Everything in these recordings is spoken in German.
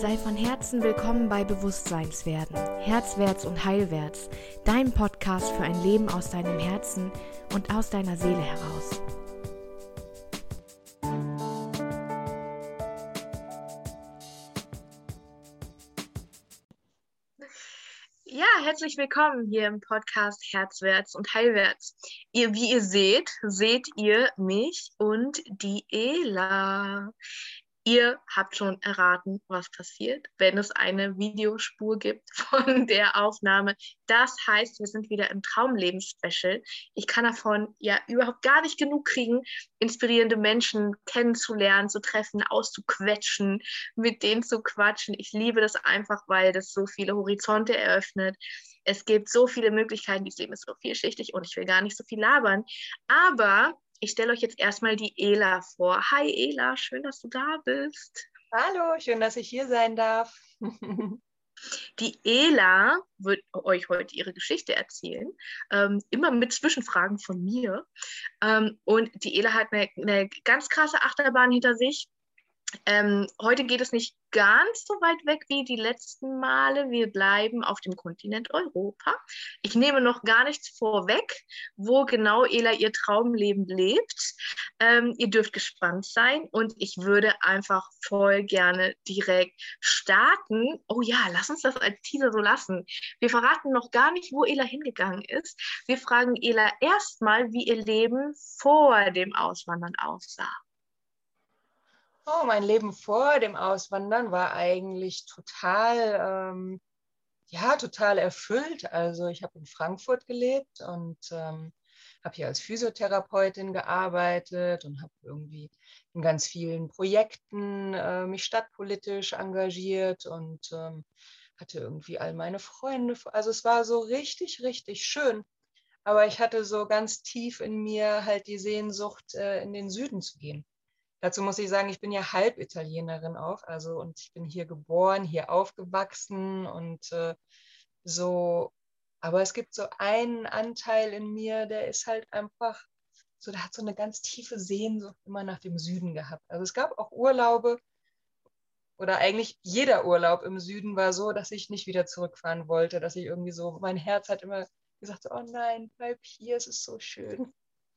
Sei von Herzen willkommen bei Bewusstseinswerden, Herzwärts und Heilwärts, dein Podcast für ein Leben aus deinem Herzen und aus deiner Seele heraus. Ja, herzlich willkommen hier im Podcast Herzwärts und Heilwärts. Ihr, wie ihr seht, seht ihr mich und die Ela. Ihr habt schon erraten, was passiert, wenn es eine Videospur gibt von der Aufnahme. Das heißt, wir sind wieder im Traumleben-Special. Ich kann davon ja überhaupt gar nicht genug kriegen, inspirierende Menschen kennenzulernen, zu treffen, auszuquetschen, mit denen zu quatschen. Ich liebe das einfach, weil das so viele Horizonte eröffnet. Es gibt so viele Möglichkeiten, dieses Leben ist so vielschichtig und ich will gar nicht so viel labern. Aber ich stelle euch jetzt erstmal die Ela vor. Hi Ela, schön, dass du da bist. Hallo, schön, dass ich hier sein darf. Die Ela wird euch heute ihre Geschichte erzählen, ähm, immer mit Zwischenfragen von mir. Ähm, und die Ela hat eine, eine ganz krasse Achterbahn hinter sich. Ähm, heute geht es nicht ganz so weit weg wie die letzten Male. Wir bleiben auf dem Kontinent Europa. Ich nehme noch gar nichts vorweg, wo genau Ela ihr Traumleben lebt. Ähm, ihr dürft gespannt sein und ich würde einfach voll gerne direkt starten. Oh ja, lass uns das als Teaser so lassen. Wir verraten noch gar nicht, wo Ela hingegangen ist. Wir fragen Ela erstmal, wie ihr Leben vor dem Auswandern aussah. Oh, mein Leben vor dem Auswandern war eigentlich total, ähm, ja, total erfüllt. Also ich habe in Frankfurt gelebt und ähm, habe hier als Physiotherapeutin gearbeitet und habe irgendwie in ganz vielen Projekten äh, mich stadtpolitisch engagiert und ähm, hatte irgendwie all meine Freunde. Also es war so richtig, richtig schön. Aber ich hatte so ganz tief in mir halt die Sehnsucht, äh, in den Süden zu gehen. Dazu muss ich sagen, ich bin ja halb Italienerin auch, also und ich bin hier geboren, hier aufgewachsen und äh, so, aber es gibt so einen Anteil in mir, der ist halt einfach so, der hat so eine ganz tiefe Sehnsucht immer nach dem Süden gehabt. Also es gab auch Urlaube oder eigentlich jeder Urlaub im Süden war so, dass ich nicht wieder zurückfahren wollte, dass ich irgendwie so, mein Herz hat immer gesagt, oh nein, bleib hier, es ist so schön.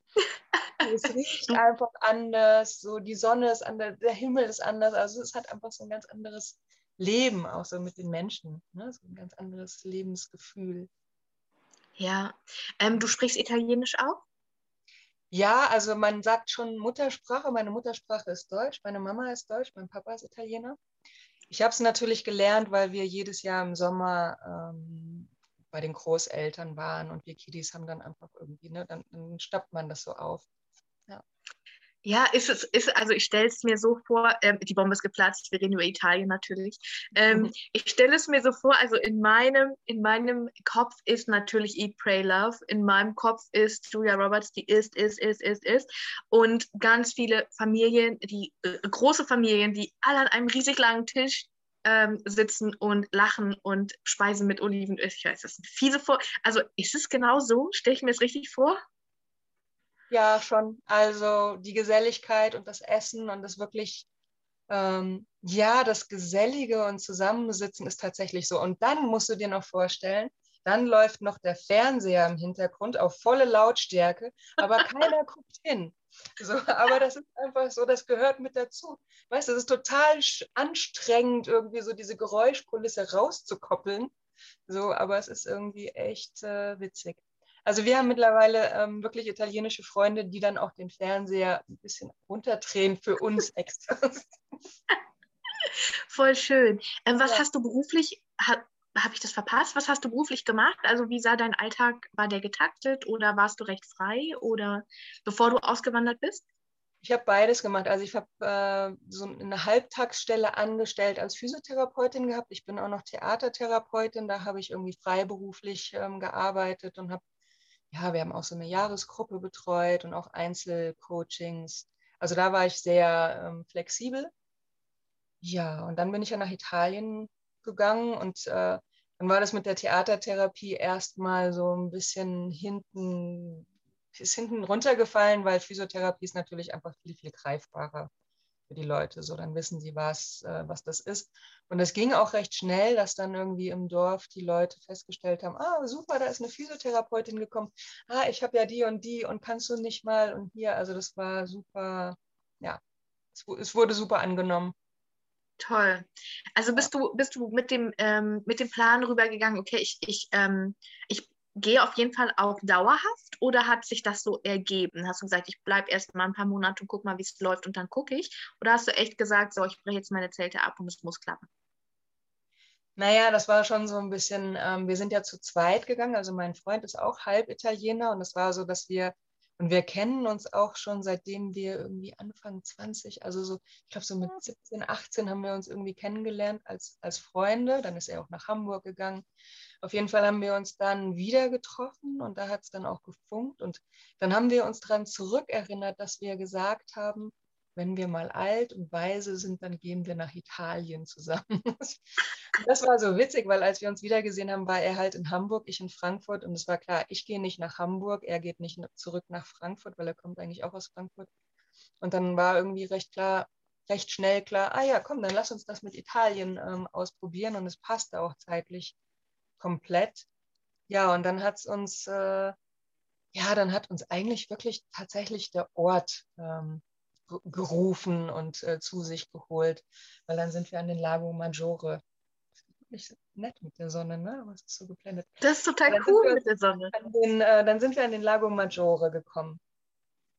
es riecht einfach anders, so die Sonne ist anders, der Himmel ist anders, also es hat einfach so ein ganz anderes Leben, auch so mit den Menschen, ne? so ein ganz anderes Lebensgefühl. Ja, ähm, du sprichst Italienisch auch? Ja, also man sagt schon Muttersprache. Meine Muttersprache ist Deutsch, meine Mama ist Deutsch, mein Papa ist Italiener. Ich habe es natürlich gelernt, weil wir jedes Jahr im Sommer ähm, bei den Großeltern waren und wir Kiddies haben dann einfach irgendwie, ne, dann, dann stappt man das so auf. Ja, ist es, ist, also ich stelle es mir so vor, ähm, die Bombe ist geplatzt, wir reden über Italien natürlich. Ähm, mhm. Ich stelle es mir so vor, also in meinem, in meinem Kopf ist natürlich Eat, Pray, Love. In meinem Kopf ist Julia Roberts, die isst, isst, isst, isst, isst. Und ganz viele Familien, die äh, große Familien, die alle an einem riesig langen Tisch ähm, sitzen und lachen und speisen mit Olivenöl. Ich weiß, das ist fiese vor. Also ist es genau so? Stelle ich mir es richtig vor? Ja, schon. Also die Geselligkeit und das Essen und das wirklich, ähm, ja, das Gesellige und Zusammensitzen ist tatsächlich so. Und dann musst du dir noch vorstellen, dann läuft noch der Fernseher im Hintergrund auf volle Lautstärke, aber keiner guckt hin. So, aber das ist einfach so, das gehört mit dazu. Weißt du, es ist total anstrengend, irgendwie so diese Geräuschkulisse rauszukoppeln. So, aber es ist irgendwie echt äh, witzig. Also wir haben mittlerweile ähm, wirklich italienische Freunde, die dann auch den Fernseher ein bisschen runterdrehen für uns extra. Voll schön. Ähm, was ja. hast du beruflich, ha, habe ich das verpasst? Was hast du beruflich gemacht? Also wie sah dein Alltag, war der getaktet oder warst du recht frei oder bevor du ausgewandert bist? Ich habe beides gemacht. Also ich habe äh, so eine Halbtagsstelle angestellt als Physiotherapeutin gehabt. Ich bin auch noch Theatertherapeutin. Da habe ich irgendwie freiberuflich ähm, gearbeitet und habe ja, wir haben auch so eine Jahresgruppe betreut und auch Einzelcoachings. Also da war ich sehr ähm, flexibel. Ja, und dann bin ich ja nach Italien gegangen und äh, dann war das mit der Theatertherapie erstmal so ein bisschen hinten, ist hinten runtergefallen, weil Physiotherapie ist natürlich einfach viel, viel greifbarer. Für die Leute. So, dann wissen sie, was, äh, was das ist. Und es ging auch recht schnell, dass dann irgendwie im Dorf die Leute festgestellt haben, ah, super, da ist eine Physiotherapeutin gekommen. Ah, ich habe ja die und die und kannst du nicht mal und hier. Also das war super, ja, es, es wurde super angenommen. Toll. Also bist du, bist du mit dem, ähm, mit dem Plan rübergegangen, okay, ich, ich, ähm, ich gehe auf jeden Fall auch dauerhaft oder hat sich das so ergeben? Hast du gesagt, ich bleibe erst mal ein paar Monate und guck mal, wie es läuft und dann gucke ich? Oder hast du echt gesagt, so, ich breche jetzt meine Zelte ab und es muss klappen? Naja, das war schon so ein bisschen, ähm, wir sind ja zu zweit gegangen, also mein Freund ist auch halb Italiener und es war so, dass wir und wir kennen uns auch schon seitdem wir irgendwie Anfang 20, also so, ich glaube so mit 17, 18 haben wir uns irgendwie kennengelernt als, als Freunde. Dann ist er auch nach Hamburg gegangen. Auf jeden Fall haben wir uns dann wieder getroffen und da hat es dann auch gefunkt. Und dann haben wir uns daran zurückerinnert, dass wir gesagt haben, wenn wir mal alt und weise sind, dann gehen wir nach Italien zusammen. das war so witzig, weil als wir uns wiedergesehen haben, war er halt in Hamburg, ich in Frankfurt und es war klar, ich gehe nicht nach Hamburg, er geht nicht zurück nach Frankfurt, weil er kommt eigentlich auch aus Frankfurt. Und dann war irgendwie recht klar, recht schnell klar, ah ja, komm, dann lass uns das mit Italien ähm, ausprobieren und es passte auch zeitlich komplett. Ja, und dann hat es uns, äh, ja, dann hat uns eigentlich wirklich tatsächlich der Ort ähm, gerufen und äh, zu sich geholt, weil dann sind wir an den Lago Maggiore. Nicht nett mit der Sonne, ne? Es ist so geblendet. Das ist total cool mit der Sonne. Den, äh, dann sind wir an den Lago Maggiore gekommen.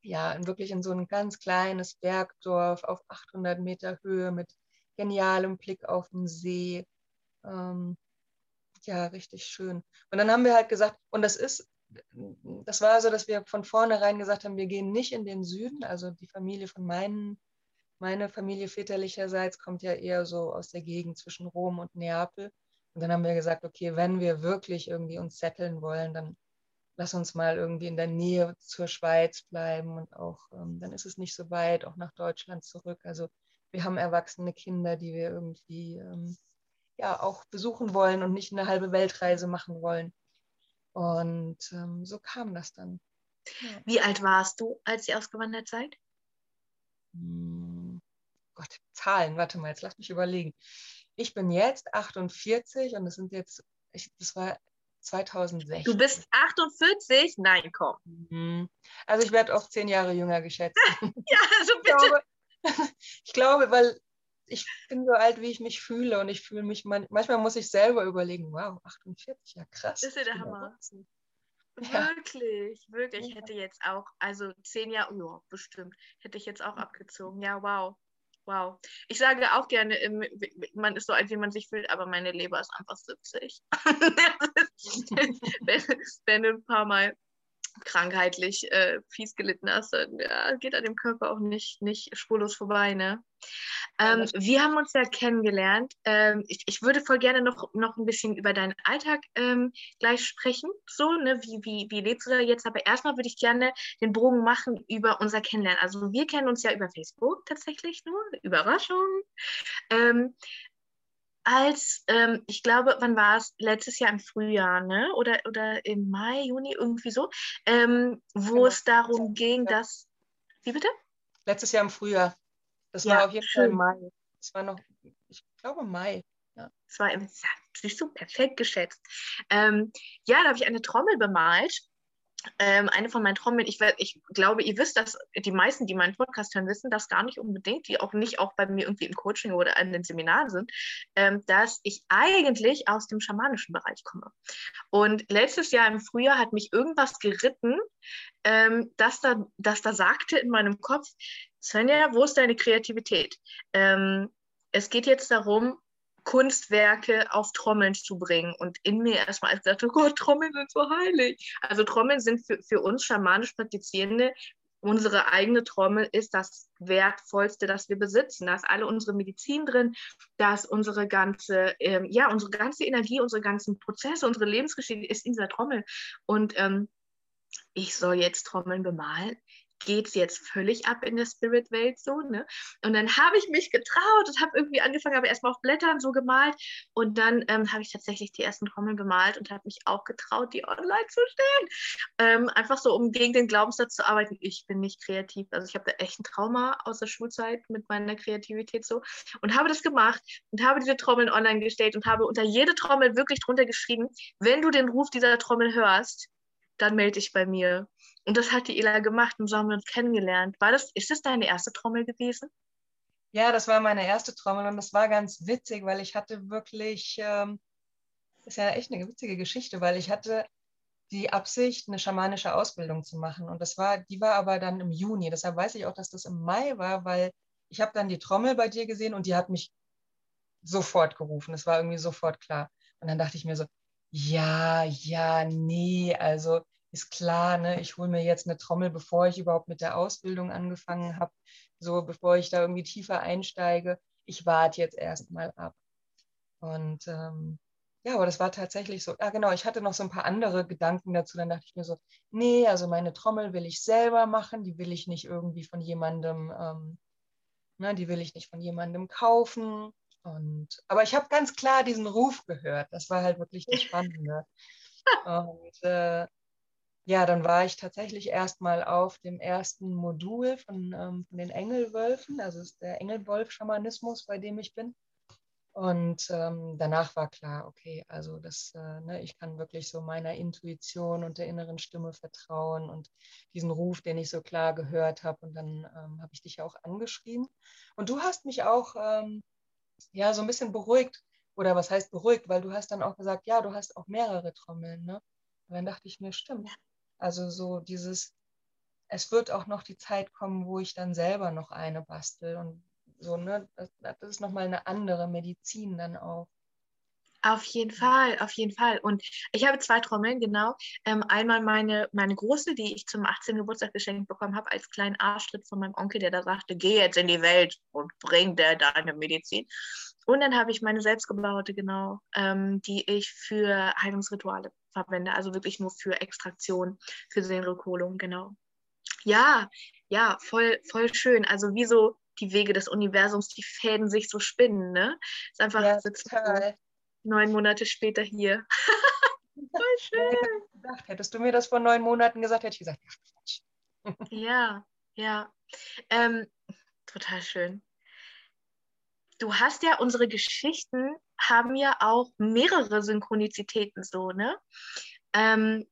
Ja, wirklich in so ein ganz kleines Bergdorf auf 800 Meter Höhe mit genialem Blick auf den See. Ähm, ja, richtig schön. Und dann haben wir halt gesagt, und das ist das war so, dass wir von vornherein gesagt haben, wir gehen nicht in den Süden. Also die Familie von meinen, meine Familie väterlicherseits kommt ja eher so aus der Gegend zwischen Rom und Neapel. Und dann haben wir gesagt, okay, wenn wir wirklich irgendwie uns setteln wollen, dann lass uns mal irgendwie in der Nähe zur Schweiz bleiben und auch, ähm, dann ist es nicht so weit, auch nach Deutschland zurück. Also wir haben erwachsene Kinder, die wir irgendwie ähm, ja auch besuchen wollen und nicht eine halbe Weltreise machen wollen. Und ähm, so kam das dann. Ja. Wie alt warst du, als ihr ausgewandert seid? Hm, Gott, Zahlen, warte mal, jetzt lass mich überlegen. Ich bin jetzt 48 und es sind jetzt, ich, das war 2016. Du bist 48? Nein, komm. Mhm. Also ich werde auch zehn Jahre jünger geschätzt. ja, also bitte. Ich glaube, ich glaube, weil ich bin so alt, wie ich mich fühle und ich fühle mich, man, manchmal muss ich selber überlegen, wow, 48, ja krass. Das ist ja der Hammer. Ja. Wirklich, wirklich. Ich hätte jetzt auch, also zehn Jahre, ja, bestimmt, hätte ich jetzt auch abgezogen. Ja, wow. Wow. Ich sage auch gerne, man ist so alt, wie man sich fühlt, aber meine Leber ist einfach 70. wenn, wenn ein paar Mal krankheitlich äh, fies gelitten hast, dann ja, geht an dem Körper auch nicht, nicht spurlos vorbei. Ne? Ähm, wir haben uns ja kennengelernt. Ähm, ich, ich würde voll gerne noch, noch ein bisschen über deinen Alltag ähm, gleich sprechen. So, ne? wie, wie, wie lebst du da jetzt? Aber erstmal würde ich gerne den Bogen machen über unser Kennenlernen. Also wir kennen uns ja über Facebook tatsächlich nur. Überraschung. Als, ähm, ich glaube, wann war es? Letztes Jahr im Frühjahr, ne? Oder, oder im Mai, Juni, irgendwie so, ähm, wo genau. es darum ging, dass. Wie bitte? Letztes Jahr im Frühjahr. Das ja, war auf jeden. Fall Mai. Das war noch, ich glaube, Mai. Ja. Das war im, siehst du, perfekt geschätzt. Ähm, ja, da habe ich eine Trommel bemalt ähm, eine von meinen Trommeln, ich, ich, glaube, ihr wisst, dass die meisten, die meinen Podcast hören, wissen das gar nicht unbedingt, die auch nicht auch bei mir irgendwie im Coaching oder in den Seminaren sind, ähm, dass ich eigentlich aus dem schamanischen Bereich komme. Und letztes Jahr im Frühjahr hat mich irgendwas geritten, ähm, dass, da, dass da sagte in meinem Kopf, Svenja, wo ist deine Kreativität? Ähm, es geht jetzt darum, Kunstwerke auf Trommeln zu bringen. Und in mir erstmal als gesagt, oh Gott, Trommeln sind so heilig. Also Trommeln sind für, für uns schamanisch Praktizierende, unsere eigene Trommel ist das Wertvollste, das wir besitzen. Da ist alle unsere Medizin drin, da ist unsere ganze, ähm, ja, unsere ganze Energie, unsere ganzen Prozesse, unsere Lebensgeschichte ist in dieser Trommel. Und ähm, ich soll jetzt Trommeln bemalen geht es jetzt völlig ab in der Spirit-Welt so, ne? Und dann habe ich mich getraut und habe irgendwie angefangen, aber erstmal auf Blättern so gemalt und dann ähm, habe ich tatsächlich die ersten Trommeln bemalt und habe mich auch getraut, die online zu stellen. Ähm, einfach so, um gegen den Glaubenssatz zu arbeiten, ich bin nicht kreativ. Also ich habe da echt ein Trauma aus der Schulzeit mit meiner Kreativität so und habe das gemacht und habe diese Trommeln online gestellt und habe unter jede Trommel wirklich drunter geschrieben, wenn du den Ruf dieser Trommel hörst, dann melde dich bei mir. Und das hat die Ela gemacht und so haben wir uns kennengelernt. War das, ist das deine erste Trommel gewesen? Ja, das war meine erste Trommel und das war ganz witzig, weil ich hatte wirklich, ähm, ist ja echt eine witzige Geschichte, weil ich hatte die Absicht, eine schamanische Ausbildung zu machen. Und das war, die war aber dann im Juni. Deshalb weiß ich auch, dass das im Mai war, weil ich habe dann die Trommel bei dir gesehen und die hat mich sofort gerufen. Das war irgendwie sofort klar. Und dann dachte ich mir so, ja, ja, nee, also ist klar, ne, ich hole mir jetzt eine Trommel, bevor ich überhaupt mit der Ausbildung angefangen habe, so bevor ich da irgendwie tiefer einsteige. Ich warte jetzt erstmal ab. Und ähm, ja, aber das war tatsächlich so. Ja, genau, ich hatte noch so ein paar andere Gedanken dazu. Dann dachte ich mir so, nee, also meine Trommel will ich selber machen, die will ich nicht irgendwie von jemandem, ähm, ne, die will ich nicht von jemandem kaufen. Und, aber ich habe ganz klar diesen Ruf gehört. Das war halt wirklich das Spannende. Und äh, ja, dann war ich tatsächlich erstmal auf dem ersten Modul von, ähm, von den Engelwölfen, also ist der Engelwolf-Schamanismus, bei dem ich bin. Und ähm, danach war klar, okay, also das, äh, ne, ich kann wirklich so meiner Intuition und der inneren Stimme vertrauen und diesen Ruf, den ich so klar gehört habe. Und dann ähm, habe ich dich auch angeschrieben. Und du hast mich auch ähm, ja so ein bisschen beruhigt. Oder was heißt beruhigt? Weil du hast dann auch gesagt, ja, du hast auch mehrere Trommeln. Ne? Und dann dachte ich mir, stimmt. Also so dieses, es wird auch noch die Zeit kommen, wo ich dann selber noch eine bastel. Und so, ne, das, das ist nochmal eine andere Medizin dann auch. Auf jeden Fall, auf jeden Fall. Und ich habe zwei Trommeln, genau. Ähm, einmal meine, meine große, die ich zum 18. Geburtstag geschenkt bekommen habe, als kleinen Arschtritt von meinem Onkel, der da sagte, geh jetzt in die Welt und bring dir deine Medizin. Und dann habe ich meine selbstgebaute, genau, ähm, die ich für Heilungsrituale verwende, also wirklich nur für Extraktion, für Seelenrückholung, genau. Ja, ja, voll, voll schön. Also wie so die Wege des Universums, die Fäden sich so spinnen, ne? Ist einfach ja, total. neun Monate später hier. Voll schön. Gedacht, hättest du mir das vor neun Monaten gesagt, hätte ich gesagt, Quatsch. ja, ja. Ähm, total schön. Du hast ja, unsere Geschichten haben ja auch mehrere Synchronizitäten so, ne? Ähm,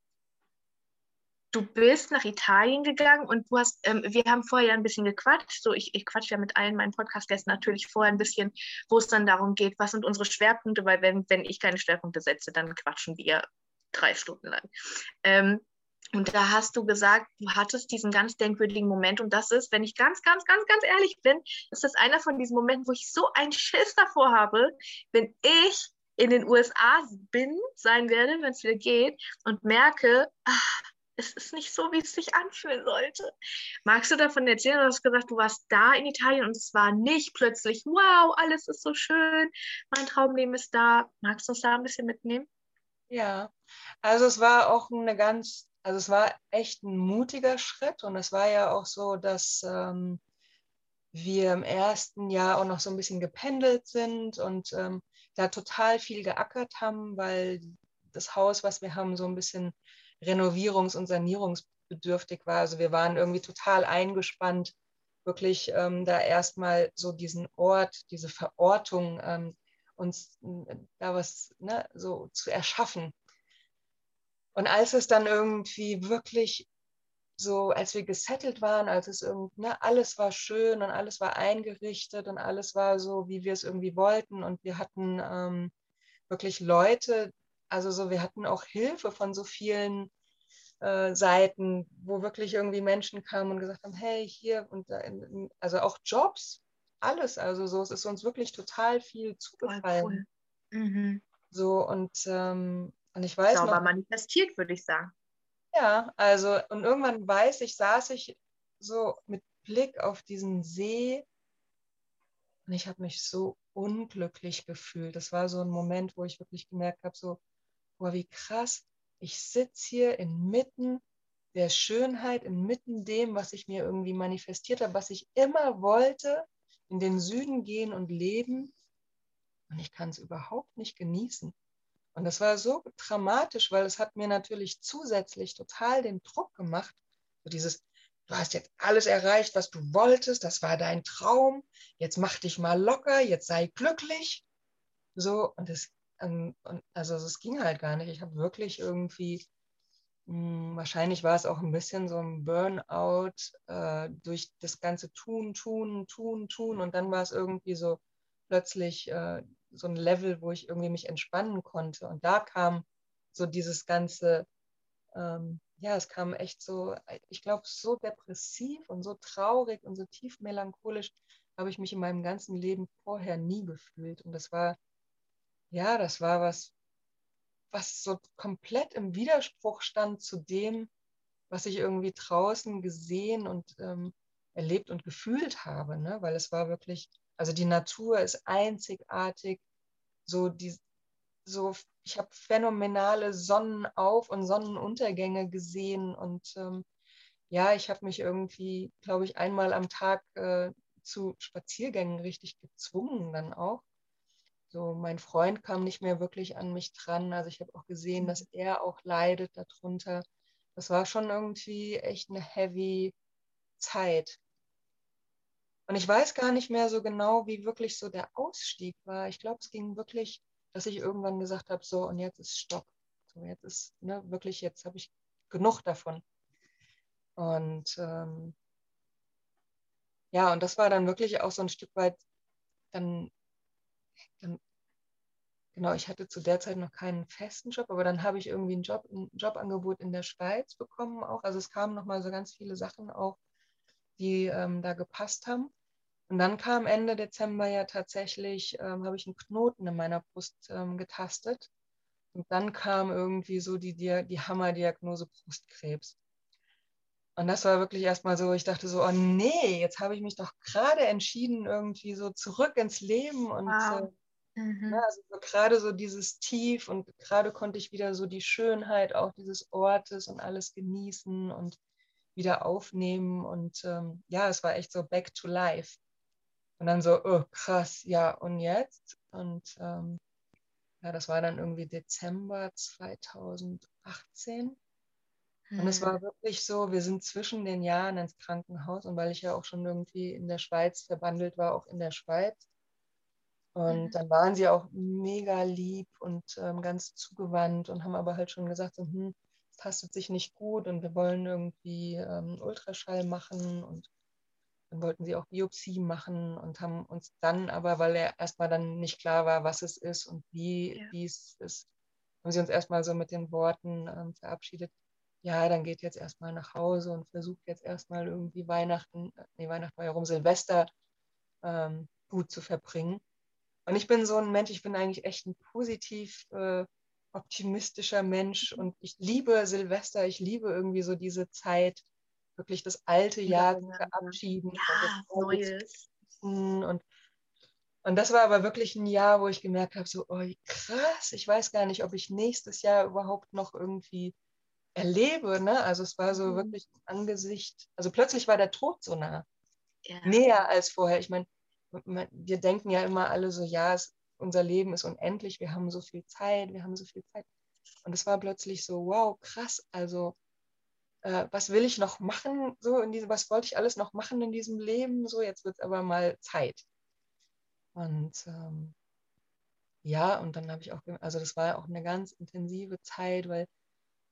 du bist nach Italien gegangen und du hast, ähm, wir haben vorher ein bisschen gequatscht, so ich, ich quatsche ja mit allen meinen Podcast-Gästen natürlich vorher ein bisschen, wo es dann darum geht, was sind unsere Schwerpunkte, weil wenn, wenn ich keine Schwerpunkte setze, dann quatschen wir drei Stunden lang. Ähm, und da hast du gesagt, du hattest diesen ganz denkwürdigen Moment und das ist, wenn ich ganz, ganz, ganz, ganz ehrlich bin, ist das einer von diesen Momenten, wo ich so einen Schiss davor habe, wenn ich in den USA bin, sein werde, wenn es wieder geht und merke, ach, es ist nicht so, wie es sich anfühlen sollte. Magst du davon erzählen? Du hast gesagt, du warst da in Italien und es war nicht plötzlich, wow, alles ist so schön, mein Traumleben ist da. Magst du uns da ein bisschen mitnehmen? Ja, also es war auch eine ganz, also es war echt ein mutiger Schritt und es war ja auch so, dass ähm, wir im ersten Jahr auch noch so ein bisschen gependelt sind und ähm, da total viel geackert haben, weil das Haus, was wir haben, so ein bisschen renovierungs- und sanierungsbedürftig war. Also wir waren irgendwie total eingespannt, wirklich ähm, da erstmal so diesen Ort, diese Verortung ähm, uns äh, da was ne, so zu erschaffen. Und als es dann irgendwie wirklich so, als wir gesettelt waren, als es irgendwie, ne, alles war schön und alles war eingerichtet und alles war so, wie wir es irgendwie wollten und wir hatten ähm, wirklich Leute, also so, wir hatten auch Hilfe von so vielen äh, Seiten, wo wirklich irgendwie Menschen kamen und gesagt haben, hey, hier und da, also auch Jobs, alles. Also so, es ist uns wirklich total viel zugefallen. Cool. Mhm. So und, ähm, und ich weiß Sauber noch, manifestiert, würde ich sagen. Ja, also und irgendwann weiß ich, saß ich so mit Blick auf diesen See und ich habe mich so unglücklich gefühlt. Das war so ein Moment, wo ich wirklich gemerkt habe, so, boah, wie krass, ich sitze hier inmitten der Schönheit inmitten dem, was ich mir irgendwie manifestiert habe, was ich immer wollte, in den Süden gehen und leben. Und ich kann es überhaupt nicht genießen. Und das war so dramatisch, weil es hat mir natürlich zusätzlich total den Druck gemacht. So dieses, du hast jetzt alles erreicht, was du wolltest, das war dein Traum, jetzt mach dich mal locker, jetzt sei glücklich. So, und es, ähm, also ging halt gar nicht. Ich habe wirklich irgendwie hm, wahrscheinlich war es auch ein bisschen so ein Burnout äh, durch das ganze Tun, Tun, Tun, Tun. Und dann war es irgendwie so plötzlich äh, so ein Level, wo ich irgendwie mich entspannen konnte. Und da kam so dieses ganze, ähm, ja, es kam echt so, ich glaube, so depressiv und so traurig und so tief melancholisch habe ich mich in meinem ganzen Leben vorher nie gefühlt. Und das war, ja, das war was, was so komplett im Widerspruch stand zu dem, was ich irgendwie draußen gesehen und ähm, erlebt und gefühlt habe, ne? weil es war wirklich, also die Natur ist einzigartig, so die, so ich habe phänomenale Sonnenauf- und Sonnenuntergänge gesehen und ähm, ja, ich habe mich irgendwie, glaube ich, einmal am Tag äh, zu Spaziergängen richtig gezwungen dann auch. So, mein Freund kam nicht mehr wirklich an mich dran. Also ich habe auch gesehen, dass mhm. er auch leidet darunter. Das war schon irgendwie echt eine heavy Zeit. Und ich weiß gar nicht mehr so genau, wie wirklich so der Ausstieg war. Ich glaube, es ging wirklich, dass ich irgendwann gesagt habe, so und jetzt ist Stopp. So, jetzt ist ne, wirklich, jetzt habe ich genug davon. Und ähm, ja, und das war dann wirklich auch so ein Stück weit dann dann, genau, ich hatte zu der Zeit noch keinen festen Job, aber dann habe ich irgendwie einen Job, ein Jobangebot in der Schweiz bekommen auch. Also es kamen nochmal so ganz viele Sachen auch, die ähm, da gepasst haben. Und dann kam Ende Dezember ja tatsächlich, ähm, habe ich einen Knoten in meiner Brust ähm, getastet. Und dann kam irgendwie so die, die, die Hammerdiagnose Brustkrebs. Und das war wirklich erstmal so, ich dachte so, oh nee, jetzt habe ich mich doch gerade entschieden, irgendwie so zurück ins Leben und wow. äh, Mhm. Ja, also so gerade so dieses Tief und gerade konnte ich wieder so die Schönheit auch dieses Ortes und alles genießen und wieder aufnehmen. Und ähm, ja, es war echt so back to life. Und dann so, oh krass, ja, und jetzt? Und ähm, ja, das war dann irgendwie Dezember 2018. Und es war mhm. wirklich so, wir sind zwischen den Jahren ins Krankenhaus und weil ich ja auch schon irgendwie in der Schweiz verbandelt war, auch in der Schweiz, und mhm. dann waren sie auch mega lieb und ähm, ganz zugewandt und haben aber halt schon gesagt, so, hm, es tastet sich nicht gut und wir wollen irgendwie ähm, Ultraschall machen und dann wollten sie auch Biopsie machen und haben uns dann aber, weil er erstmal dann nicht klar war, was es ist und wie, ja. wie es ist, haben sie uns erstmal so mit den Worten ähm, verabschiedet, ja, dann geht jetzt erstmal nach Hause und versucht jetzt erstmal irgendwie Weihnachten, äh, nee, Weihnachten war ja rum, Silvester ähm, gut zu verbringen. Und ich bin so ein Mensch, ich bin eigentlich echt ein positiv äh, optimistischer Mensch und ich liebe Silvester, ich liebe irgendwie so diese Zeit, wirklich das alte Jahr zu verabschieden. Ja, Neues. Und, und das war aber wirklich ein Jahr, wo ich gemerkt habe, so, oh krass, ich weiß gar nicht, ob ich nächstes Jahr überhaupt noch irgendwie erlebe. Ne? Also es war so mhm. wirklich Angesicht, also plötzlich war der Tod so nah. Ja. Näher als vorher. Ich meine, wir denken ja immer alle so, ja, es, unser Leben ist unendlich, wir haben so viel Zeit, wir haben so viel Zeit. Und es war plötzlich so, wow, krass, also äh, was will ich noch machen? So in diese, was wollte ich alles noch machen in diesem Leben? So, jetzt wird es aber mal Zeit. Und ähm, ja, und dann habe ich auch, also das war auch eine ganz intensive Zeit, weil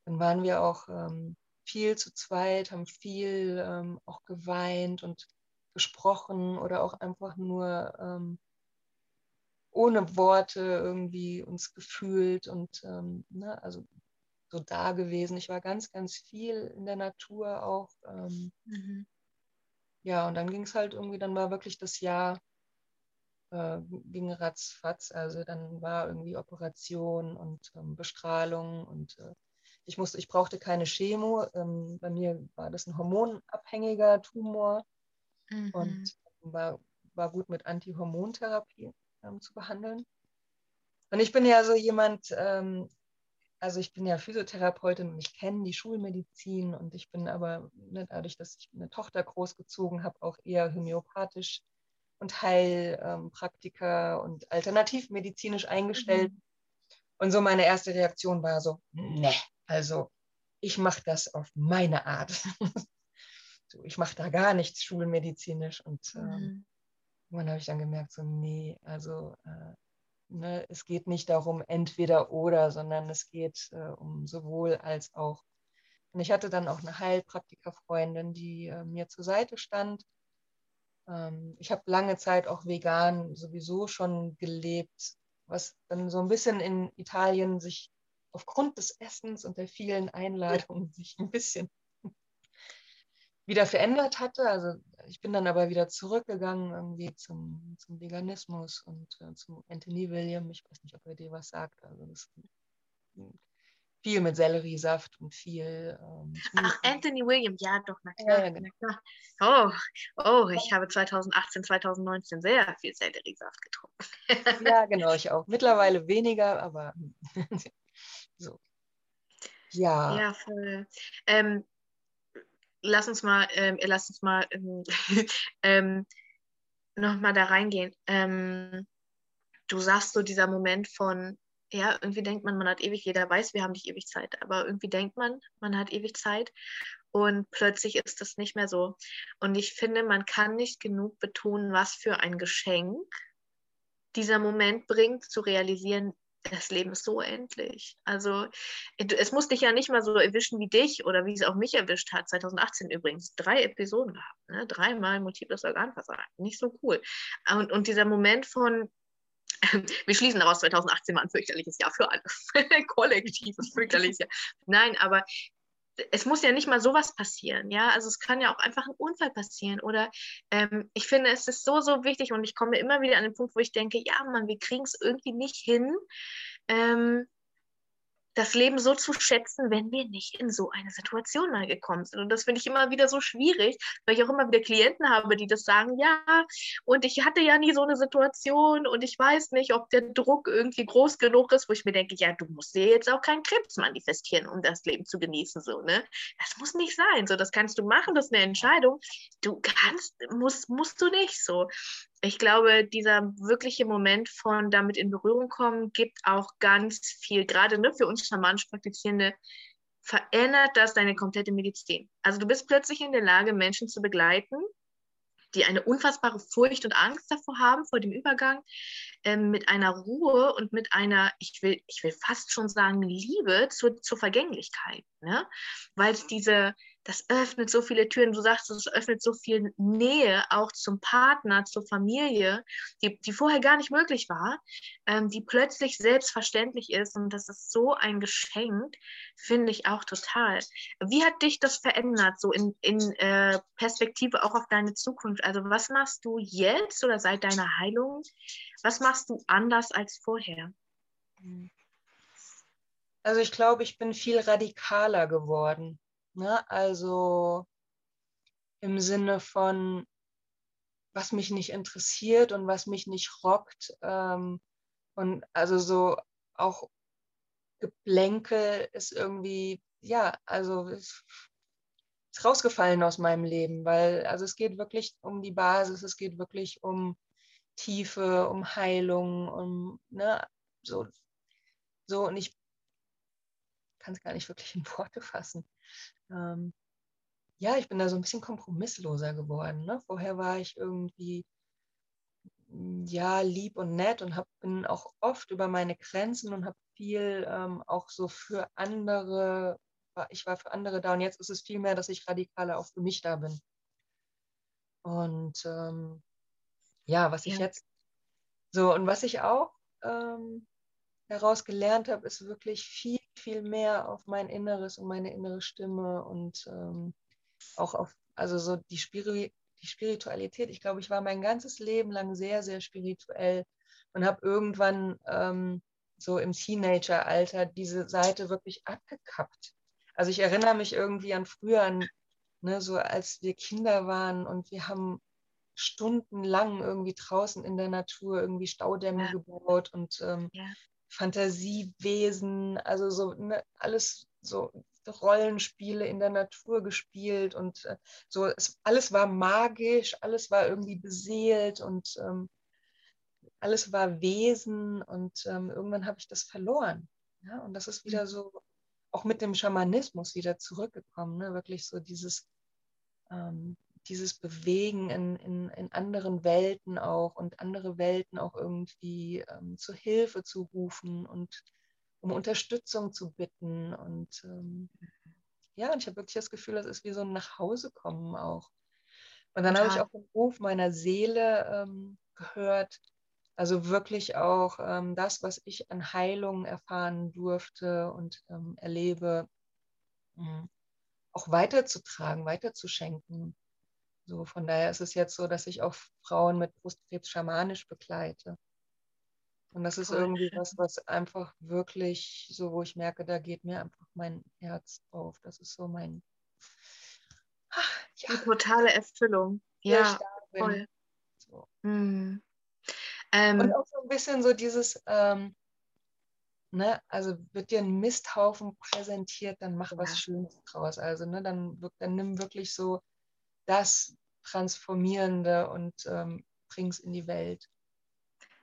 dann waren wir auch ähm, viel zu zweit, haben viel ähm, auch geweint und gesprochen oder auch einfach nur ähm, ohne Worte irgendwie uns gefühlt und ähm, ne, also so da gewesen. Ich war ganz, ganz viel in der Natur auch. Ähm, mhm. Ja, und dann ging es halt irgendwie, dann war wirklich das Jahr, äh, ging ratzfatz. Also dann war irgendwie Operation und ähm, Bestrahlung und äh, ich musste, ich brauchte keine Chemo. Ähm, bei mir war das ein hormonabhängiger Tumor mhm. und war, war gut mit Antihormontherapie ähm, zu behandeln. Und ich bin ja so jemand, ähm, also ich bin ja Physiotherapeutin und ich kenne die Schulmedizin und ich bin aber ne, dadurch, dass ich eine Tochter großgezogen habe, auch eher homöopathisch und Heilpraktiker ähm, und alternativmedizinisch eingestellt. Mhm. Und so meine erste Reaktion war so, ne, also ich mache das auf meine Art. so, ich mache da gar nichts schulmedizinisch. Und ähm, mhm. irgendwann habe ich dann gemerkt, so, nee, also äh, ne, es geht nicht darum, entweder oder, sondern es geht äh, um sowohl als auch. Und ich hatte dann auch eine Heilpraktikerfreundin, die äh, mir zur Seite stand. Ähm, ich habe lange Zeit auch vegan sowieso schon gelebt, was dann so ein bisschen in Italien sich aufgrund des Essens und der vielen Einladungen sich ein bisschen wieder verändert hatte. Also ich bin dann aber wieder zurückgegangen irgendwie zum, zum Veganismus und äh, zum Anthony William. Ich weiß nicht, ob er dir was sagt. Also das viel mit Selleriesaft und viel. Ähm, Ach, Anthony William, ja, doch, na klar, ja, genau. na klar. Oh, oh, ich habe 2018, 2019 sehr viel Selleriesaft getrunken. ja, genau, ich auch. Mittlerweile weniger, aber so. Ja. Ja, voll. Ähm, lass uns mal, ähm, lass uns mal ähm, ähm, nochmal da reingehen. Ähm, du sagst so dieser Moment von, ja, irgendwie denkt man, man hat ewig, jeder weiß, wir haben nicht ewig Zeit, aber irgendwie denkt man, man hat ewig Zeit und plötzlich ist das nicht mehr so. Und ich finde, man kann nicht genug betonen, was für ein Geschenk dieser Moment bringt, zu realisieren, das Leben ist so endlich. Also es muss dich ja nicht mal so erwischen wie dich oder wie es auch mich erwischt hat. 2018 übrigens drei Episoden gehabt, ne? dreimal multiples Organversagen. Nicht so cool. Und, und dieser Moment von wir schließen daraus 2018 war ein fürchterliches Jahr für alle. Kollektives fürchterliches Jahr. Nein, aber es muss ja nicht mal sowas passieren, ja. Also es kann ja auch einfach ein Unfall passieren. Oder ähm, ich finde, es ist so, so wichtig und ich komme immer wieder an den Punkt, wo ich denke, ja, Mann, wir kriegen es irgendwie nicht hin, ähm, das Leben so zu schätzen, wenn wir nicht in so eine Situation mal gekommen sind. Und das finde ich immer wieder so schwierig, weil ich auch immer wieder Klienten habe, die das sagen, ja, und ich hatte ja nie so eine Situation und ich weiß nicht, ob der Druck irgendwie groß genug ist, wo ich mir denke, ja, du musst dir jetzt auch keinen Krebs manifestieren, um das Leben zu genießen, so, ne? Das muss nicht sein, so, das kannst du machen, das ist eine Entscheidung. Du kannst, musst, musst du nicht, so ich glaube, dieser wirkliche Moment von damit in Berührung kommen, gibt auch ganz viel, gerade ne, für uns schamanisch Praktizierende, verändert das deine komplette Medizin. Also du bist plötzlich in der Lage, Menschen zu begleiten, die eine unfassbare Furcht und Angst davor haben, vor dem Übergang, ähm, mit einer Ruhe und mit einer, ich will, ich will fast schon sagen, Liebe zur, zur Vergänglichkeit. Ne? Weil es diese, das öffnet so viele Türen. Du sagst, es öffnet so viel Nähe auch zum Partner, zur Familie, die, die vorher gar nicht möglich war, ähm, die plötzlich selbstverständlich ist. Und das ist so ein Geschenk, finde ich auch total. Wie hat dich das verändert, so in, in äh, Perspektive auch auf deine Zukunft? Also was machst du jetzt oder seit deiner Heilung? Was machst du anders als vorher? Also ich glaube, ich bin viel radikaler geworden. Ne? Also im Sinne von, was mich nicht interessiert und was mich nicht rockt. Ähm, und also so auch Geblänke ist irgendwie, ja, also ist, ist rausgefallen aus meinem Leben, weil also es geht wirklich um die Basis, es geht wirklich um Tiefe, um Heilung, um, ne, so, so und ich kann es gar nicht wirklich in Worte fassen ähm, ja, ich bin da so ein bisschen kompromissloser geworden. Ne? Vorher war ich irgendwie hm, ja lieb und nett und hab, bin auch oft über meine Grenzen und habe viel ähm, auch so für andere, ich war für andere da und jetzt ist es viel mehr, dass ich radikaler auch für mich da bin. Und ähm, ja, was ja. ich jetzt so und was ich auch ähm, daraus gelernt habe, ist wirklich viel viel mehr auf mein Inneres und meine innere Stimme und ähm, auch auf, also so die, Spiri die Spiritualität. Ich glaube, ich war mein ganzes Leben lang sehr, sehr spirituell und habe irgendwann ähm, so im Teenageralter diese Seite wirklich abgekappt. Also ich erinnere mich irgendwie an früher, an, ne, so als wir Kinder waren und wir haben stundenlang irgendwie draußen in der Natur irgendwie Staudämme ja. gebaut und ähm, ja Fantasiewesen, also so ne, alles so Rollenspiele in der Natur gespielt und äh, so, es, alles war magisch, alles war irgendwie beseelt und ähm, alles war Wesen und ähm, irgendwann habe ich das verloren. Ja? Und das ist wieder mhm. so, auch mit dem Schamanismus wieder zurückgekommen, ne? wirklich so dieses, ähm, dieses Bewegen in, in, in anderen Welten auch und andere Welten auch irgendwie ähm, zur Hilfe zu rufen und um Unterstützung zu bitten. Und ähm, ja, und ich habe wirklich das Gefühl, das ist wie so ein Nachhausekommen auch. Und dann habe ich auch den Ruf meiner Seele ähm, gehört, also wirklich auch ähm, das, was ich an Heilung erfahren durfte und ähm, erlebe, mh, hm, auch weiterzutragen, weiterzuschenken. So, von daher ist es jetzt so, dass ich auch Frauen mit Brustkrebs schamanisch begleite. Und das ist Voll irgendwie was, was einfach wirklich so, wo ich merke, da geht mir einfach mein Herz auf. Das ist so mein. Ach, ja. Die totale Erfüllung. Ja, voll. So. Mm. Ähm, Und auch so ein bisschen so dieses, ähm, ne, also wird dir ein Misthaufen präsentiert, dann mach ja. was Schönes draus. Also, ne, dann, dann nimm wirklich so das Transformierende und ähm, bring's in die Welt.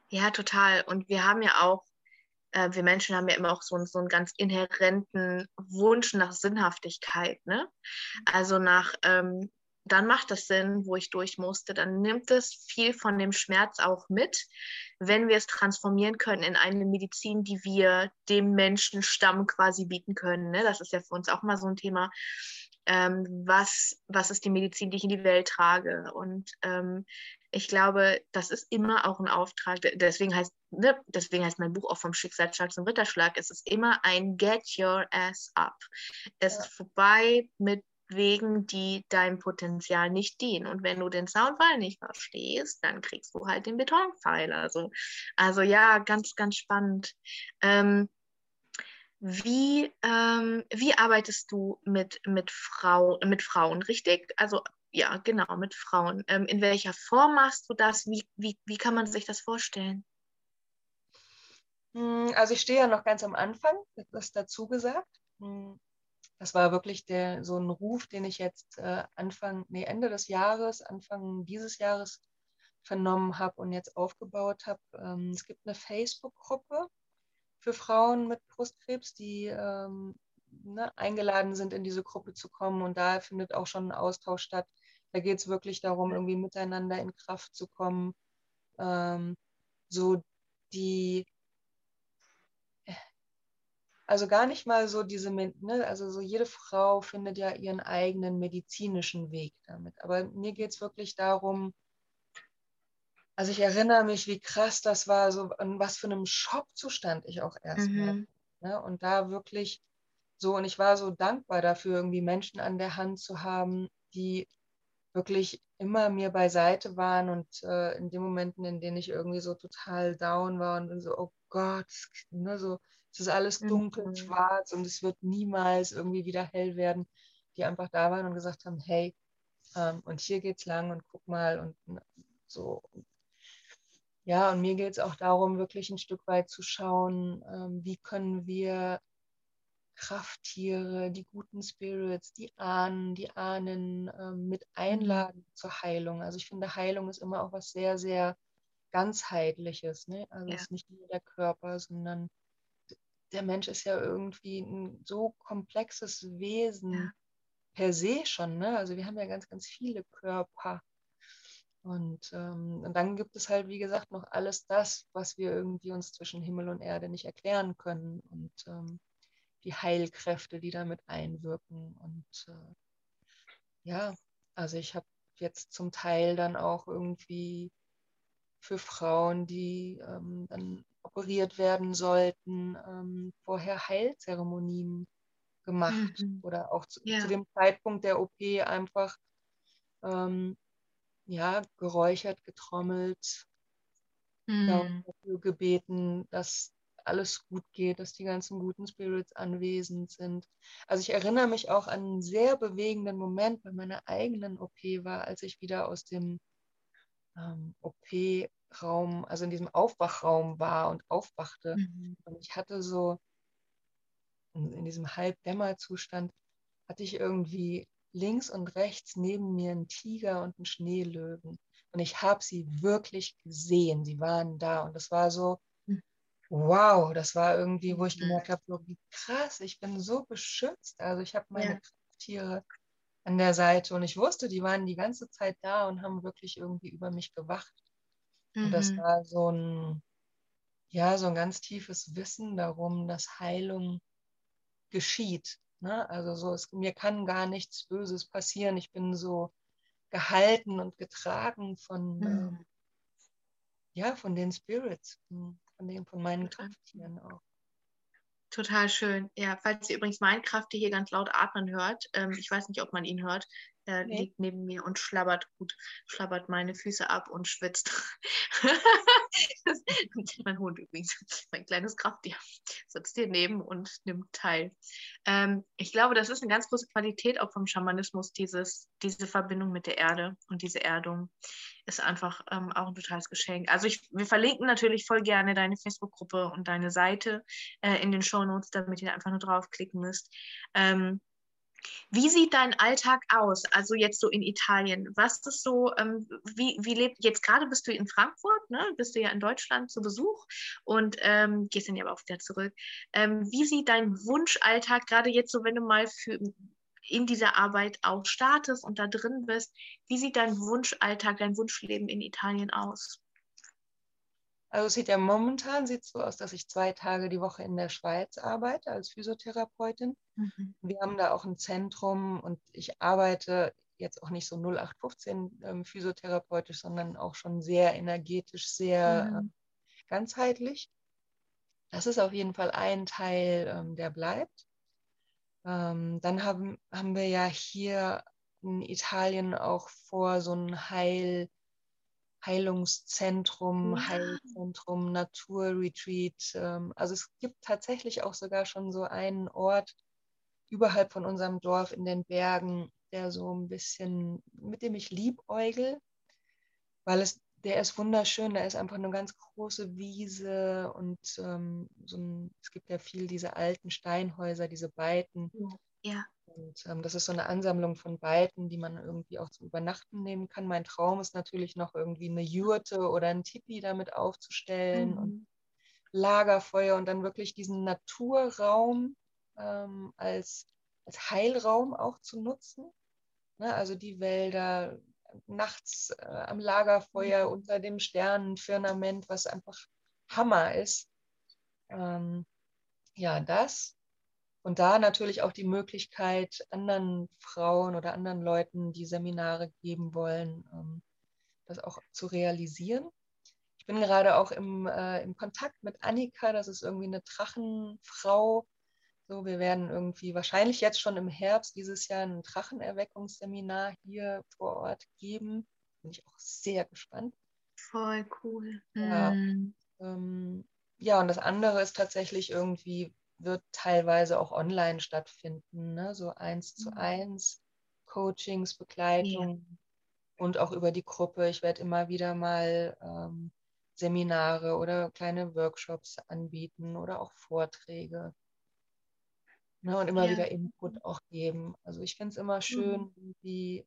Ja, total. Und wir haben ja auch, äh, wir Menschen haben ja immer auch so, so einen ganz inhärenten Wunsch nach Sinnhaftigkeit. Ne? Also nach, ähm, dann macht es Sinn, wo ich durch musste. Dann nimmt es viel von dem Schmerz auch mit, wenn wir es transformieren können in eine Medizin, die wir dem Menschenstamm quasi bieten können. Ne? Das ist ja für uns auch mal so ein Thema ähm, was, was ist die Medizin, die ich in die Welt trage. Und ähm, ich glaube, das ist immer auch ein Auftrag. Deswegen heißt, ne, deswegen heißt mein Buch auch vom Schicksalsschlag zum Ritterschlag. Es ist immer ein Get Your Ass Up. Es ja. ist vorbei mit Wegen, die deinem Potenzial nicht dienen. Und wenn du den Soundfall nicht verstehst, dann kriegst du halt den Betonpfeil. Also, also ja, ganz, ganz spannend. Ähm, wie, ähm, wie arbeitest du mit, mit, Frau, mit Frauen, richtig? Also ja, genau, mit Frauen. Ähm, in welcher Form machst du das? Wie, wie, wie kann man sich das vorstellen? Hm, also ich stehe ja noch ganz am Anfang, das dazu gesagt. Hm, das war wirklich der, so ein Ruf, den ich jetzt äh, Anfang, nee, Ende des Jahres, Anfang dieses Jahres vernommen habe und jetzt aufgebaut habe. Ähm, es gibt eine Facebook-Gruppe, für Frauen mit Brustkrebs, die ähm, ne, eingeladen sind, in diese Gruppe zu kommen. Und da findet auch schon ein Austausch statt. Da geht es wirklich darum, irgendwie miteinander in Kraft zu kommen. Ähm, so die, also gar nicht mal so diese, ne, also so jede Frau findet ja ihren eigenen medizinischen Weg damit. Aber mir geht es wirklich darum, also ich erinnere mich, wie krass das war, so an was für einem Schockzustand ich auch erstmal. Mhm. Ne? Und da wirklich so, und ich war so dankbar dafür, irgendwie Menschen an der Hand zu haben, die wirklich immer mir beiseite waren und äh, in den Momenten, in denen ich irgendwie so total down war und so, oh Gott, ne, so, es ist alles dunkel, mhm. schwarz und es wird niemals irgendwie wieder hell werden, die einfach da waren und gesagt haben, hey, ähm, und hier geht's lang und guck mal und ne, so. Ja, und mir geht es auch darum, wirklich ein Stück weit zu schauen, ähm, wie können wir Krafttiere, die guten Spirits, die Ahnen, die Ahnen ähm, mit einladen zur Heilung. Also ich finde, Heilung ist immer auch was sehr, sehr ganzheitliches. Ne? Also ja. es ist nicht nur der Körper, sondern der Mensch ist ja irgendwie ein so komplexes Wesen ja. per se schon. Ne? Also wir haben ja ganz, ganz viele Körper. Und, ähm, und dann gibt es halt, wie gesagt, noch alles das, was wir irgendwie uns zwischen Himmel und Erde nicht erklären können und ähm, die Heilkräfte, die damit einwirken. Und äh, ja, also ich habe jetzt zum Teil dann auch irgendwie für Frauen, die ähm, dann operiert werden sollten, ähm, vorher Heilzeremonien gemacht mhm. oder auch zu, ja. zu, dem Zeitpunkt der OP einfach ähm, ja, geräuchert, getrommelt, mhm. dafür gebeten, dass alles gut geht, dass die ganzen guten Spirits anwesend sind. Also ich erinnere mich auch an einen sehr bewegenden Moment bei meiner eigenen OP war, als ich wieder aus dem ähm, OP Raum, also in diesem Aufwachraum war und aufwachte. Mhm. Und ich hatte so in, in diesem Halbdämmerzustand, hatte ich irgendwie links und rechts neben mir einen Tiger und einen Schneelöwen. Und ich habe sie wirklich gesehen. Sie waren da. Und das war so, hm. wow, das war irgendwie, wo ich gemerkt habe, so, wie krass, ich bin so beschützt. Also ich habe meine ja. Tiere an der Seite und ich wusste, die waren die ganze Zeit da und haben wirklich irgendwie über mich gewacht. Mhm. Und das mhm. war so ein, ja, so ein ganz tiefes Wissen darum, dass Heilung geschieht. Ne? Also so, es, mir kann gar nichts Böses passieren. Ich bin so gehalten und getragen von, mhm. ähm, ja, von den Spirits, von, den, von meinen Krafttieren auch. Total schön. Ja, falls ihr übrigens Minecraft hier ganz laut atmen hört, ähm, ich weiß nicht, ob man ihn hört, er nee. liegt neben mir und schlabbert gut, schlabbert meine Füße ab und schwitzt. mein Hund übrigens, mein kleines Krafttier, sitzt hier neben und nimmt teil. Ähm, ich glaube, das ist eine ganz große Qualität auch vom Schamanismus, dieses, diese Verbindung mit der Erde und diese Erdung ist einfach ähm, auch ein totales Geschenk. Also ich, wir verlinken natürlich voll gerne deine Facebook-Gruppe und deine Seite äh, in den Show Notes, damit ihr einfach nur draufklicken müsst. Ähm, wie sieht dein Alltag aus? Also jetzt so in Italien. Was ist so, ähm, wie, wie lebt, jetzt gerade bist du in Frankfurt, ne? bist du ja in Deutschland zu Besuch und ähm, gehst dann ja aber auch wieder zurück. Ähm, wie sieht dein Wunschalltag gerade jetzt so, wenn du mal für, in dieser Arbeit auch startest und da drin bist? Wie sieht dein Wunschalltag, dein Wunschleben in Italien aus? Also es sieht ja momentan sieht so aus, dass ich zwei Tage die Woche in der Schweiz arbeite als Physiotherapeutin. Mhm. Wir haben da auch ein Zentrum und ich arbeite jetzt auch nicht so 0815 ähm, physiotherapeutisch, sondern auch schon sehr energetisch, sehr mhm. äh, ganzheitlich. Das ist auf jeden Fall ein Teil, ähm, der bleibt. Ähm, dann haben, haben wir ja hier in Italien auch vor, so ein Heil- Heilungszentrum, ja. Heilzentrum, Naturretreat. Ähm, also es gibt tatsächlich auch sogar schon so einen Ort überhalb von unserem Dorf in den Bergen, der so ein bisschen, mit dem ich liebäugel, weil es, der ist wunderschön, da ist einfach eine ganz große Wiese und ähm, so ein, es gibt ja viel diese alten Steinhäuser, diese Beiten. Ja. Und ähm, das ist so eine Ansammlung von Beiten, die man irgendwie auch zum Übernachten nehmen kann. Mein Traum ist natürlich noch irgendwie eine Jurte oder ein Tipi damit aufzustellen mhm. und Lagerfeuer und dann wirklich diesen Naturraum ähm, als, als Heilraum auch zu nutzen. Ne? Also die Wälder nachts äh, am Lagerfeuer mhm. unter dem Sternenfirmament, was einfach Hammer ist. Ähm, ja, das und da natürlich auch die Möglichkeit, anderen Frauen oder anderen Leuten, die Seminare geben wollen, ähm, das auch zu realisieren. Ich bin gerade auch im, äh, im Kontakt mit Annika, das ist irgendwie eine Drachenfrau. So, wir werden irgendwie wahrscheinlich jetzt schon im Herbst dieses Jahr ein Drachenerweckungsseminar hier vor Ort geben. Bin ich auch sehr gespannt. Voll cool. Ja, mm. ähm, ja und das andere ist tatsächlich irgendwie, wird teilweise auch online stattfinden, ne? so eins zu mhm. eins Coachings, Begleitung ja. und auch über die Gruppe. Ich werde immer wieder mal ähm, Seminare oder kleine Workshops anbieten oder auch Vorträge. Ne? Und immer ja. wieder Input auch geben. Also ich finde es immer schön, mhm. wie,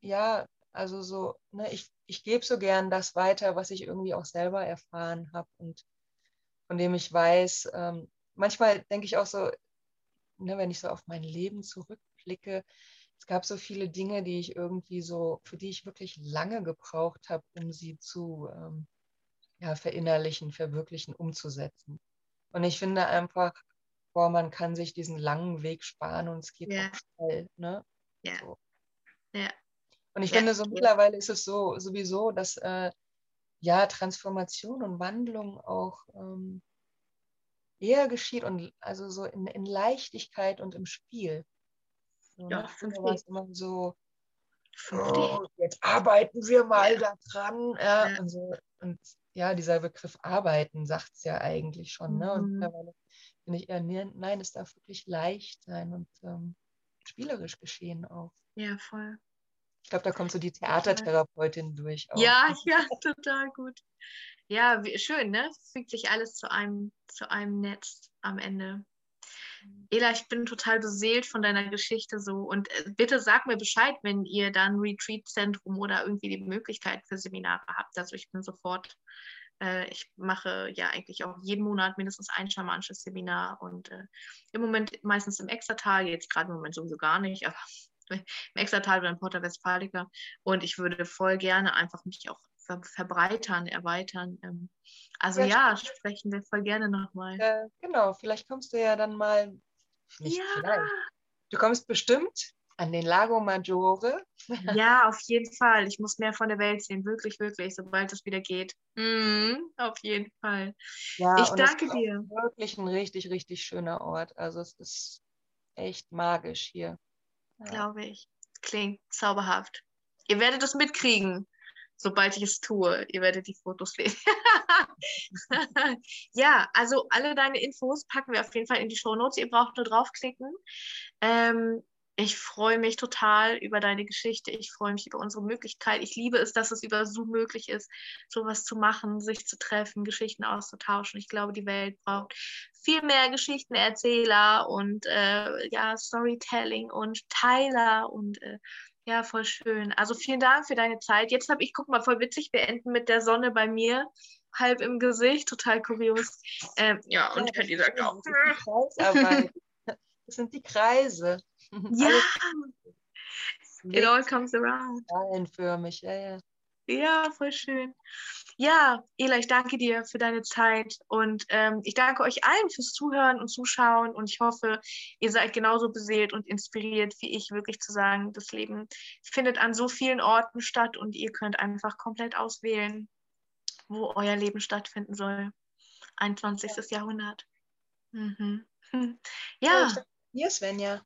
ja, also so, ne, ich, ich gebe so gern das weiter, was ich irgendwie auch selber erfahren habe und von dem ich weiß, ähm, manchmal denke ich auch so, ne, wenn ich so auf mein Leben zurückblicke, es gab so viele Dinge, die ich irgendwie so, für die ich wirklich lange gebraucht habe, um sie zu ähm, ja, verinnerlichen, verwirklichen, umzusetzen. Und ich finde einfach, boah, man kann sich diesen langen Weg sparen und es geht ja. auch schnell. Ne? Ja. So. ja. Und ich ja. finde, so mittlerweile ist es so sowieso, dass äh, ja Transformation und Wandlung auch ähm, eher geschieht und also so in, in Leichtigkeit und im Spiel. So, ja, ne? Früher war es immer so, oh, jetzt arbeiten wir mal ja. daran. Ja, ja. Und, so, und ja, dieser Begriff arbeiten sagt es ja eigentlich schon. Ne? Und mhm. mittlerweile finde ich eher, nein, es darf wirklich leicht sein und ähm, spielerisch geschehen auch. Ja, voll. Ich glaube, da kommt so die Theatertherapeutin durch. Auch. Ja, ja, total gut. Ja, wie, schön, ne? Fügt sich alles zu einem, zu einem Netz am Ende. Ela, ich bin total beseelt von deiner Geschichte so und äh, bitte sag mir Bescheid, wenn ihr dann Retreat-Zentrum oder irgendwie die Möglichkeit für Seminare habt. Also ich bin sofort, äh, ich mache ja eigentlich auch jeden Monat mindestens ein schamanisches Seminar und äh, im Moment meistens im Extratal, jetzt gerade im Moment sowieso gar nicht, aber im Extratal oder in Porta Westfalica und ich würde voll gerne einfach mich auch ver verbreitern, erweitern. Ähm, also ja, ja sprechen wir voll gerne nochmal. Äh, genau, vielleicht kommst du ja dann mal. Nicht ja. Vielleicht. Du kommst bestimmt an den Lago Maggiore. Ja, auf jeden Fall. Ich muss mehr von der Welt sehen, wirklich, wirklich, sobald es wieder geht. Mhm, auf jeden Fall. Ja, ich danke dir. Wirklich ein richtig, richtig schöner Ort. Also es ist echt magisch hier. Glaube ich. Klingt zauberhaft. Ihr werdet es mitkriegen sobald ich es tue. Ihr werdet die Fotos sehen. ja, also alle deine Infos packen wir auf jeden Fall in die Show Notes. Ihr braucht nur draufklicken. Ähm, ich freue mich total über deine Geschichte. Ich freue mich über unsere Möglichkeit. Ich liebe es, dass es über Zoom möglich ist, sowas zu machen, sich zu treffen, Geschichten auszutauschen. Ich glaube, die Welt braucht viel mehr Geschichtenerzähler und äh, ja, Storytelling und Teiler und äh, ja, voll schön. Also vielen Dank für deine Zeit. Jetzt habe ich, guck mal, voll witzig, wir enden mit der Sonne bei mir, halb im Gesicht, total kurios. Ähm, ja, und ja, Patty sagt auch. Das sind die Kreise. Ja. It all comes around. Reihenförmig, ja, ja. Ja, voll schön. Ja, Ela, ich danke dir für deine Zeit und ähm, ich danke euch allen fürs Zuhören und Zuschauen und ich hoffe, ihr seid genauso beseelt und inspiriert wie ich, wirklich zu sagen, das Leben findet an so vielen Orten statt und ihr könnt einfach komplett auswählen, wo euer Leben stattfinden soll. 21. Ja. Jahrhundert. Mhm. Ja. Hier, Svenja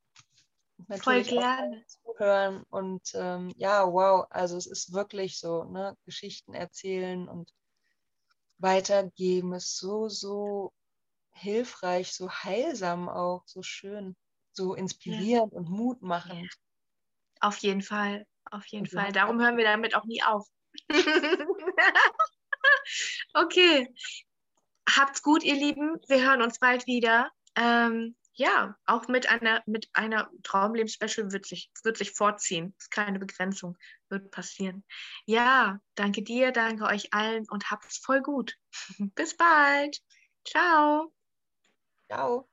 natürlich Voll gerne. zuhören und ähm, ja, wow, also es ist wirklich so, ne, Geschichten erzählen und weitergeben ist so, so hilfreich, so heilsam auch, so schön, so inspirierend ja. und mutmachend. Auf jeden Fall, auf jeden und Fall. Darum hören wir damit auch nie auf. okay. Habt's gut, ihr Lieben. Wir hören uns bald wieder. Ähm, ja, auch mit einer, mit einer Traumleben-Special wird sich, wird sich vorziehen. Ist keine Begrenzung, wird passieren. Ja, danke dir, danke euch allen und habt's voll gut. Bis bald. Ciao. Ciao.